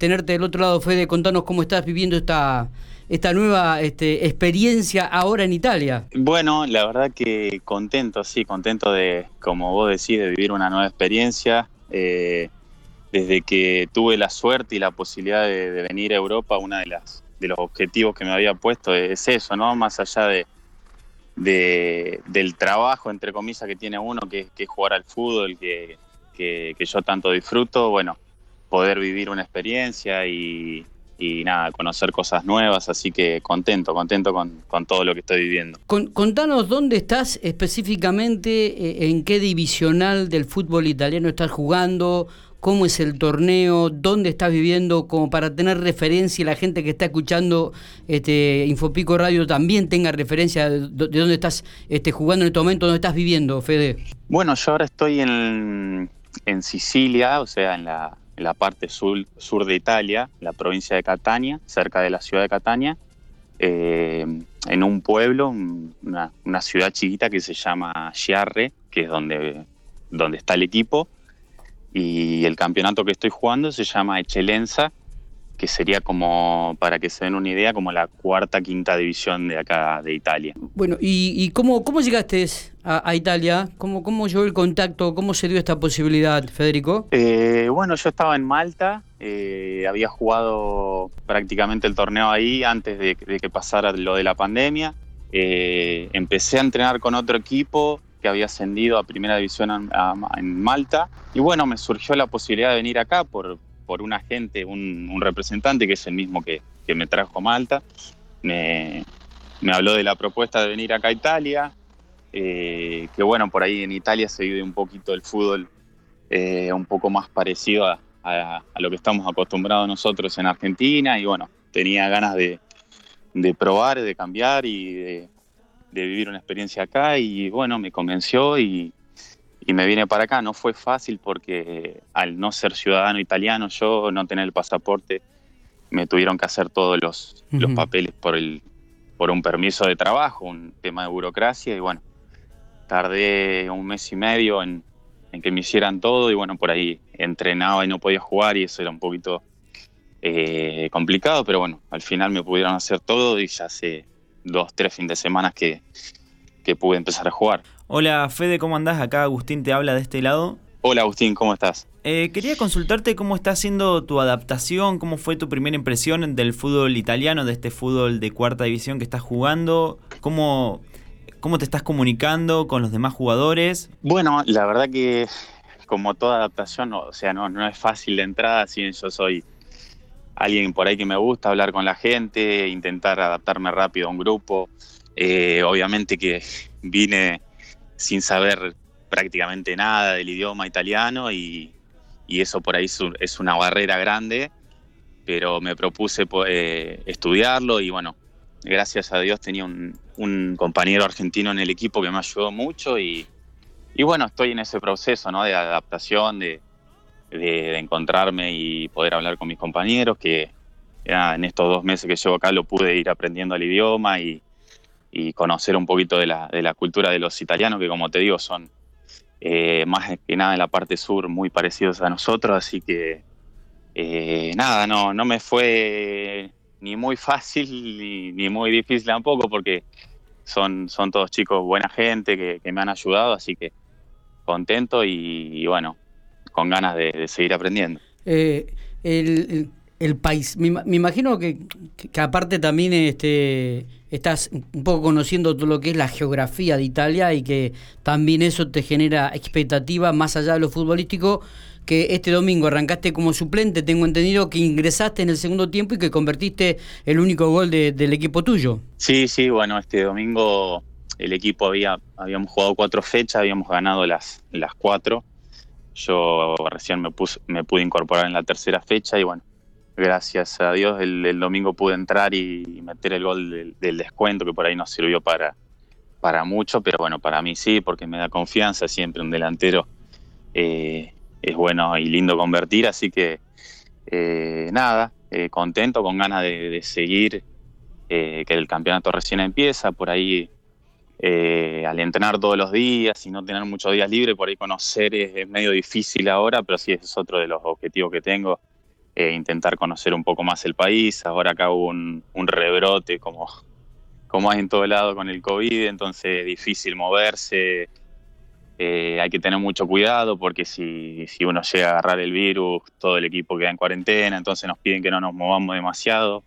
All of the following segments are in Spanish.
tenerte del otro lado, Fede. Contanos cómo estás viviendo esta, esta nueva este, experiencia ahora en Italia. Bueno, la verdad que contento, sí, contento de, como vos decís, de vivir una nueva experiencia. Eh, desde que tuve la suerte y la posibilidad de, venir a Europa, uno de, las, de los objetivos que me había puesto es eso, ¿no? Más allá de, del trabajo, entre comillas, que tiene uno, que, es jugar al fútbol, que, que, yo tanto disfruto, bueno, poder vivir una experiencia y, y nada, conocer cosas nuevas, así que contento, contento con, todo lo que estoy viviendo. contanos dónde estás específicamente, eh, en qué divisional del fútbol italiano estás jugando, cómo es el torneo, dónde estás viviendo, como para tener referencia y la gente que está escuchando este Infopico Radio también tenga referencia de, dónde estás este, jugando en este momento, dónde estás viviendo, Fede. Bueno, yo ahora estoy en, en Sicilia, o sea, en la la parte sur, sur de Italia, la provincia de Catania, cerca de la ciudad de Catania, eh, en un pueblo, una, ciudad chiquita que se llama Chiarre, que es donde, donde está el equipo, y el campeonato que estoy jugando se llama Eccellenza, que sería como, para que se den una idea, como la cuarta, quinta división de acá de Italia. Bueno, ¿y, cómo, cómo llegaste a, Italia? ¿Cómo, ¿Cómo llegó el contacto? ¿Cómo se dio esta posibilidad, Federico? Eh, bueno, yo estaba en Malta, eh, había jugado prácticamente el torneo ahí antes de, que pasara lo de la pandemia. Eh, empecé a entrenar con otro equipo que había ascendido a primera división en Malta y bueno, me surgió la posibilidad de venir acá por, por un agente, un, representante que es el mismo que, me trajo a Malta. Me, habló de la propuesta de venir acá a Italia, eh, que bueno, por ahí en Italia se vive un poquito el fútbol eh, un poco más parecido a, lo que estamos acostumbrados nosotros en Argentina y bueno, tenía ganas de, probar, de cambiar y de, de, vivir una experiencia acá y bueno, me convenció y, y me vine para acá. No fue fácil porque al no ser ciudadano italiano, yo no tener el pasaporte, me tuvieron que hacer todos los, los papeles por, el, por un permiso de trabajo, un tema de burocracia y bueno, tardé un mes y medio en, que me hicieran todo y bueno, por ahí entrenaba y no podía jugar y eso era un poquito eh, complicado, pero bueno, al final me pudieron hacer todo y ya hace dos, tres fines de semana que, que pude empezar a jugar. Hola Fede, ¿cómo andás? Acá Agustín te habla de este lado. Hola Agustín, ¿cómo estás? Eh, quería consultarte cómo está siendo tu adaptación, cómo fue tu primera impresión del fútbol italiano, de este fútbol de cuarta división que estás jugando, cómo, cómo te estás comunicando con los demás jugadores. Bueno, la verdad que como toda adaptación, o sea, no, no es fácil de entrada, si yo soy alguien por ahí que me gusta hablar con la gente, intentar adaptarme rápido a un grupo. Eh, obviamente que vine sin saber prácticamente nada del idioma italiano y, eso por ahí es, una barrera grande, pero me propuse eh, estudiarlo y bueno, gracias a Dios tenía un, compañero argentino en el equipo que me ayudó mucho y, bueno, estoy en ese proceso ¿no? de adaptación, de, encontrarme y poder hablar con mis compañeros, que en estos dos meses que llevo acá lo pude ir aprendiendo el idioma y, y conocer un poquito de la, de la cultura de los italianos, que como te digo, son eh, más que nada en la parte sur muy parecidos a nosotros, así que eh, nada, no, no me fue ni muy fácil ni, muy difícil tampoco, porque son, son todos chicos buena gente que, me han ayudado, así que contento y, bueno, con ganas de, seguir aprendiendo. Eh, país. Me, imagino que, aparte también este, estás un poco conociendo todo lo que es la geografía de Italia y que también eso te genera expectativa más allá de lo futbolístico, que este domingo arrancaste como suplente, tengo entendido que ingresaste en el segundo tiempo y que convertiste el único gol del equipo tuyo. Sí, sí, bueno, este domingo el equipo había, habíamos jugado cuatro fechas, habíamos ganado las, las cuatro. Yo recién me pude incorporar en la tercera fecha y bueno, gracias a Dios el, domingo pude entrar y meter el gol del, descuento que por ahí no sirvió para, para mucho, pero bueno, para mí sí, porque me da confianza siempre un delantero. Eh, es bueno y lindo convertir, así que eh, nada, eh, contento, con ganas de, seguir, que el campeonato recién empieza, por ahí al entrenar todos los días y no tener muchos días libres, por ahí conocer es, es medio difícil ahora, pero sí es otro de los objetivos que tengo eh, intentar conocer un poco más el país. Ahora acá hubo un, rebrote como, como hay en todo lado con el COVID, entonces es difícil moverse. Eh, hay que tener mucho cuidado porque si, si uno llega a agarrar el virus, todo el equipo queda en cuarentena, entonces nos piden que no nos movamos demasiado.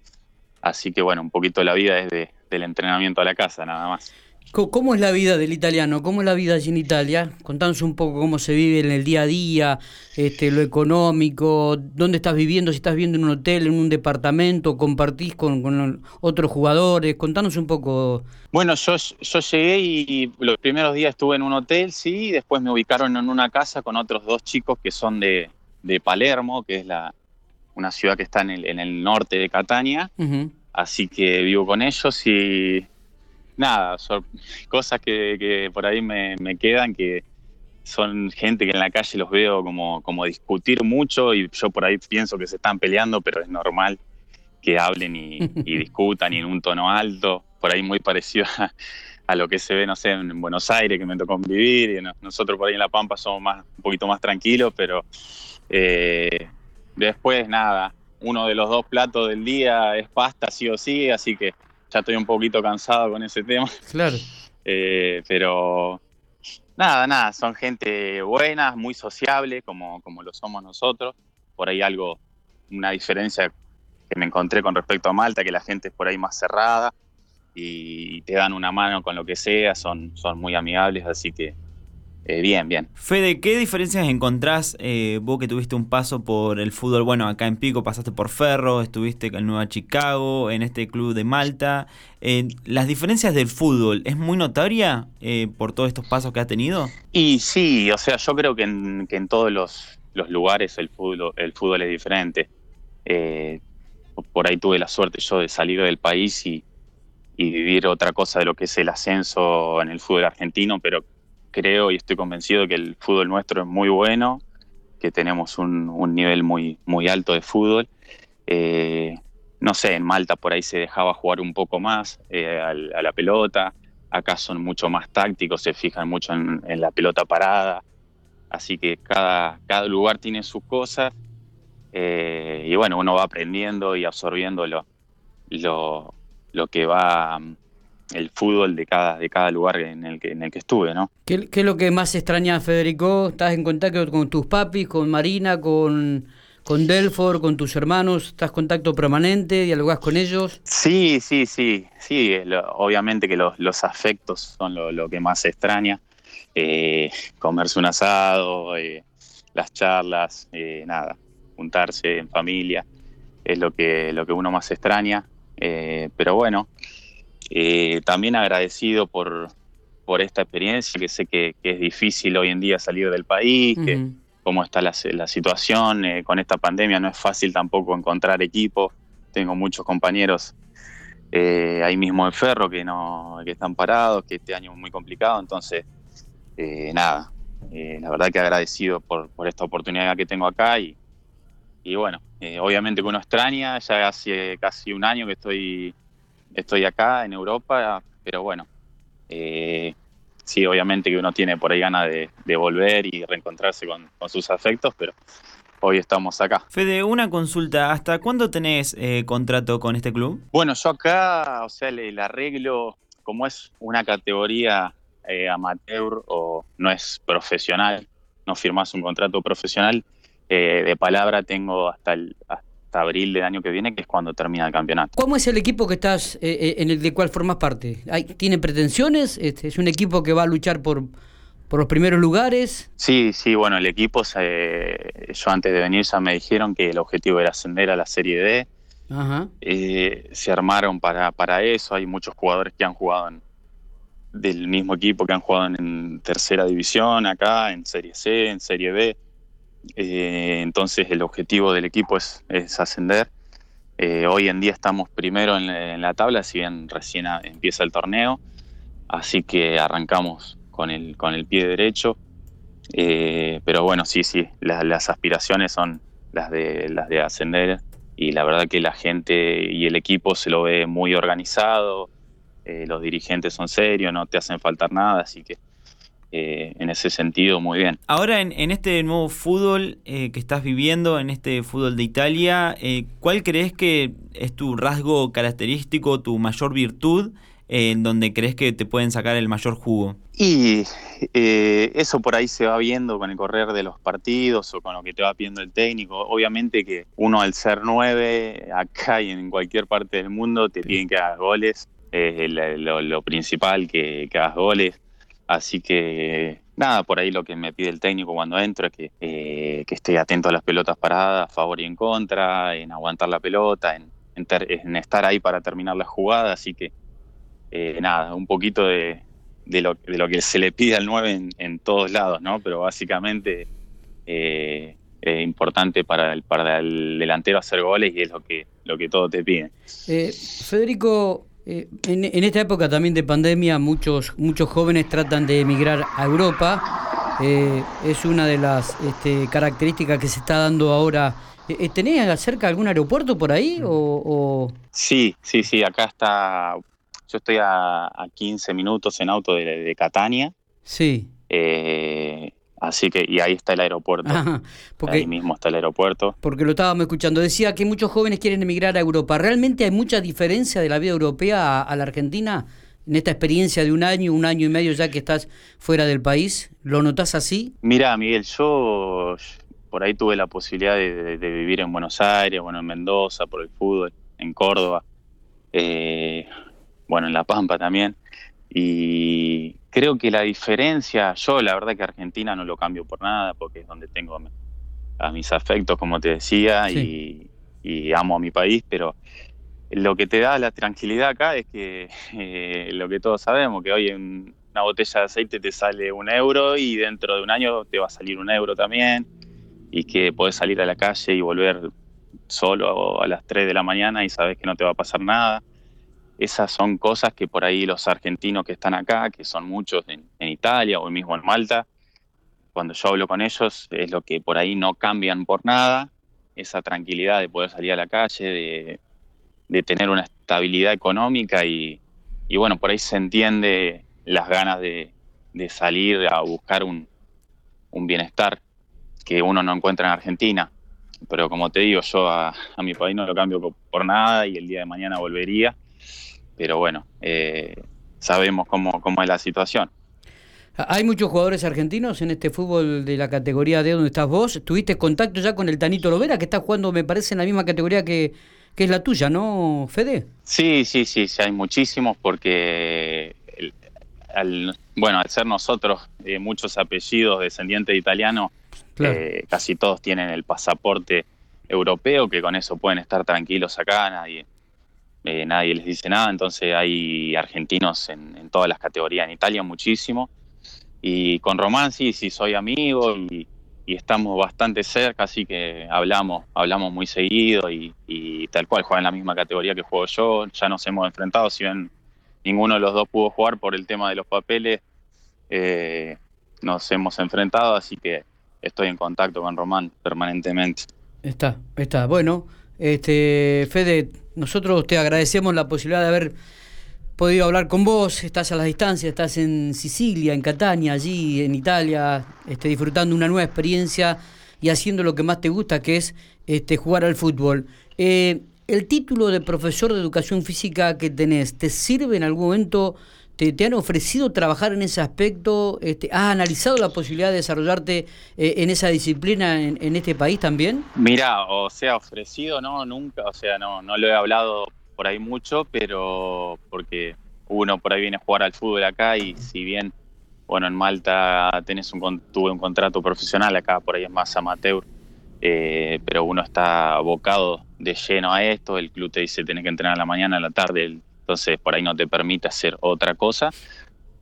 Así que bueno, un poquito la vida es de, del entrenamiento a la casa, nada más. ¿Cómo es la vida del italiano? ¿Cómo es la vida allí en Italia? Contanos un poco cómo se vive en el día a día, este, lo económico, dónde estás viviendo, si estás viviendo en un hotel, en un departamento, compartís con, otros jugadores, contanos un poco. Bueno, yo, yo llegué y los primeros días estuve en un hotel, sí, y después me ubicaron en una casa con otros dos chicos que son de, Palermo, que es la, una ciudad que está en el, en el norte de Catania, así que vivo con ellos y nada, son cosas que, por ahí me, quedan, que son gente que en la calle los veo como, como discutir mucho y yo por ahí pienso que se están peleando, pero es normal que hablen y, discutan y en un tono alto, por ahí muy parecido a, lo que se ve, no sé, en Buenos Aires, que me tocó vivir, y nosotros por ahí en La Pampa somos más, un poquito más tranquilos, pero eh, después nada, uno de los dos platos del día es pasta sí o sí, así que ya estoy un poquito cansado con ese tema. Claro. Eh, pero nada, nada, son gente buena, muy sociable, como, como lo somos nosotros. Por ahí algo, una diferencia que me encontré con respecto a Malta, que la gente es por ahí más cerrada y te dan una mano con lo que sea, son, son muy amigables, así que eh, bien, bien. Fede, ¿qué diferencias encontrás eh, vos que tuviste un paso por el fútbol? Bueno, acá en Pico pasaste por Ferro, estuviste en Nueva Chicago, en este club de Malta. Eh, ¿Las diferencias del fútbol es muy notoria por todos estos pasos que has tenido? Y sí, o sea, yo creo que en, que en todos los, lugares el fútbol, el fútbol es diferente. por ahí tuve la suerte yo de salir del país y, y vivir otra cosa de lo que es el ascenso en el fútbol argentino, pero creo y estoy convencido que el fútbol nuestro es muy bueno, que tenemos un, nivel muy, muy alto de fútbol. Eh, no sé, en Malta por ahí se dejaba jugar un poco más eh, a, la pelota, acá son mucho más tácticos, se fijan mucho en, la pelota parada, así que cada, cada lugar tiene sus cosas. Eh, y bueno, uno va aprendiendo y absorbiendo lo, lo, lo que va el fútbol de cada, de cada lugar en el que, en el que estuve, ¿no? ¿Qué, es lo que más extraña, Federico? ¿Estás en contacto con tus papis, con Marina, con, con Delfor, con tus hermanos? ¿Estás en contacto permanente? ¿Dialogás con ellos? Sí, sí, sí. sí obviamente que los, los afectos son lo, que más extraña. Eh, comerse un asado, eh, las charlas, eh, nada, juntarse en familia, es lo que, lo que uno más extraña. pero bueno, eh, también agradecido por, por esta experiencia, que sé que, es difícil hoy en día salir del país, que cómo está la, situación eh, con esta pandemia, no es fácil tampoco encontrar equipo. Tengo muchos compañeros eh, ahí mismo en Ferro que, no, que están parados, que este año es muy complicado, entonces, nada, la verdad que agradecido por, por esta oportunidad que tengo acá y, y bueno, obviamente que uno extraña, ya hace casi un año que estoy estoy acá en Europa, pero bueno, eh, sí, obviamente que uno tiene por ahí ganas de, volver y reencontrarse con, sus afectos, pero hoy estamos acá. Fede, una consulta, ¿hasta cuándo tenés eh, contrato con este club? Bueno, yo acá, o sea, el, arreglo, como es una categoría eh, amateur o no es profesional, no firmas un contrato profesional, de palabra tengo hasta el, abril del año que viene, que es cuando termina el campeonato. ¿Cómo es el equipo que estás, eh, eh, en el de cual formas parte? ¿Hay, ¿Tiene pretensiones? Este, ¿Es un equipo que va a luchar por, por los primeros lugares? Sí, sí, bueno, el equipo, se, yo antes de venir ya me dijeron que el objetivo era ascender a la Serie D. Eh, se armaron para, para eso, hay muchos jugadores que han jugado en, del mismo equipo que han jugado en tercera división acá, en Serie C, en Serie B. Eh, entonces el objetivo del equipo es, ascender. Eh, hoy en día estamos primero en, la tabla, si bien recién empieza el torneo, así que arrancamos con el, con el pie derecho. Eh, pero bueno, sí, sí, las aspiraciones son las de, las de ascender y la verdad que la gente y el equipo se lo ve muy organizado, los dirigentes son serios, no te hacen faltar nada, así que eh, en ese sentido muy bien. Ahora en, este nuevo fútbol que estás viviendo, en este fútbol de Italia, ¿cuál crees que es tu rasgo característico, tu mayor virtud? en donde crees que te pueden sacar el mayor jugo? Y eh, eso por ahí se va viendo con el correr de los partidos o con lo que te va pidiendo el técnico. Obviamente que uno al ser nueve, acá y en cualquier parte del mundo, te piden que hagas goles. Es lo, principal, que, hagas goles. Así que nada, por ahí lo que me pide el técnico cuando entro es que, eh, que esté atento a las pelotas paradas, a favor y en contra, en aguantar la pelota, en, estar ahí para terminar la jugada. Así que eh, nada, un poquito de, lo, que se le pide al 9 en, todos lados, ¿no? Pero básicamente eh, es importante para el, para el delantero hacer goles y es lo que, lo que todo te pide. Eh, en, en, esta época también de pandemia muchos, muchos jóvenes tratan de emigrar a Europa. es una de las este, características que se está dando ahora. ¿Tenés cerca algún aeropuerto por ahí? O, Sí, sí, sí, acá está yo estoy a, 15 minutos en auto de, Catania. Sí. Eh, así que, y ahí está el aeropuerto. ahí mismo está el aeropuerto. Porque lo estábamos escuchando. Decía que muchos jóvenes quieren emigrar a Europa. ¿Realmente hay mucha diferencia de la vida europea a, la Argentina? En esta experiencia de un año, un año y medio ya que estás fuera del país, ¿lo notas así? Mira, Miguel, yo por ahí tuve la posibilidad de, vivir en Buenos Aires, bueno, en Mendoza, por el fútbol, en Córdoba. Eh, bueno, en La Pampa también. Y creo que la diferencia, yo la verdad que Argentina no lo cambio por nada, porque es donde tengo a mis afectos, como te decía, y, amo a mi país, pero lo que te da la tranquilidad acá es que eh, lo que todos sabemos, que hoy en una botella de aceite te sale un euro y dentro de un año te va a salir un euro también, y que puedes salir a la calle y volver solo a las 3 de la mañana y sabes que no te va a pasar nada esas son cosas que por ahí los argentinos que están acá, que son muchos en, Italia o mismo en Malta, cuando yo hablo con ellos es lo que por ahí no cambian por nada, esa tranquilidad de poder salir a la calle, de, tener una estabilidad económica y, bueno, por ahí se entiende las ganas de, salir a buscar un, bienestar que uno no encuentra en Argentina. Pero como te digo, yo a, a mi país no lo cambio por nada y el día de mañana volvería pero bueno, eh, sabemos cómo, cómo es la situación. Hay muchos jugadores argentinos en este fútbol de la categoría D donde estás vos. ¿Tuviste contacto ya con el Tanito Lovera, que está jugando, me parece, en la misma categoría que, es la tuya, ¿no, Fede? Sí, sí, sí, sí hay muchísimos porque, al, bueno, al ser nosotros eh, muchos apellidos descendientes de italianos, eh, casi todos tienen el pasaporte europeo, que con eso pueden estar tranquilos acá, nadie, eh, nadie les dice nada, entonces hay argentinos en, todas las categorías, en Italia muchísimo, y con Román sí, sí soy amigo y, estamos bastante cerca, así que hablamos, hablamos muy seguido y, tal cual juega en la misma categoría que juego yo, ya nos hemos enfrentado, si bien ninguno de los dos pudo jugar por el tema de los papeles, eh, nos hemos enfrentado, así que estoy en contacto con Román permanentemente. Está, está. Bueno, este Fede, nosotros te agradecemos la posibilidad de haber podido hablar con vos. Estás a la distancia, estás en Sicilia, en Catania, allí en Italia, este, disfrutando una nueva experiencia y haciendo lo que más te gusta, que es este, jugar al fútbol. Eh, ¿El título de profesor de educación física que tenés, te sirve en algún momento? ¿Te, han ofrecido trabajar en ese aspecto? Este, ¿Has analizado la posibilidad de desarrollarte eh, en esa disciplina en, este país también? Mira, o sea, ofrecido no, nunca, o sea, no, no lo he hablado por ahí mucho, pero porque uno por ahí viene a jugar al fútbol acá y si bien, bueno, en Malta tenés un, tuve un contrato profesional, acá por ahí es más amateur, eh, pero uno está abocado de lleno a esto, el club te dice tenés que entrenar a la mañana, a la tarde, el entonces por ahí no te permite hacer otra cosa,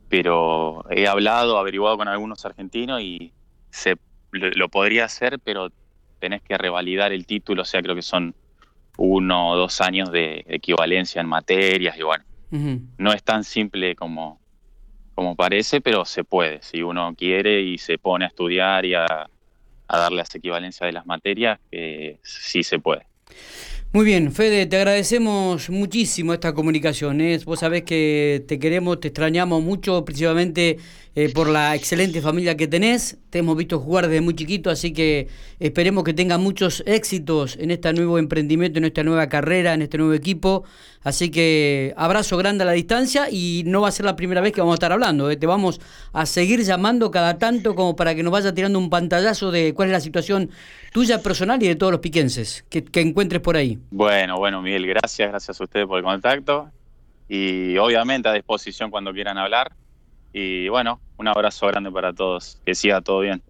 pero he hablado, averiguado con algunos argentinos y se lo, podría hacer, pero tenés que revalidar el título, o sea, creo que son uno o dos años de equivalencia en materias y bueno, no es tan simple como, como parece, pero se puede, si uno quiere y se pone a estudiar y a, darle las equivalencias de las materias, sí se puede. Muy bien, Fede, te agradecemos muchísimo esta comunicación. ¿eh? Vos sabés que te queremos, te extrañamos mucho, principalmente eh, por la excelente familia que tenés. Te hemos visto jugar desde muy chiquito, así que esperemos que tengas muchos éxitos en este nuevo emprendimiento, en esta nueva carrera, en este nuevo equipo. Así que abrazo grande a la distancia y no va a ser la primera vez que vamos a estar hablando. ¿eh? Te vamos a seguir llamando cada tanto como para que nos vaya tirando un pantallazo de cuál es la situación tuya personal y de todos los piquenses que, que encuentres por ahí. Bueno, bueno, Miguel, gracias, gracias a ustedes por el contacto y obviamente a disposición cuando quieran hablar. Y bueno, un abrazo grande para todos. Que siga todo bien.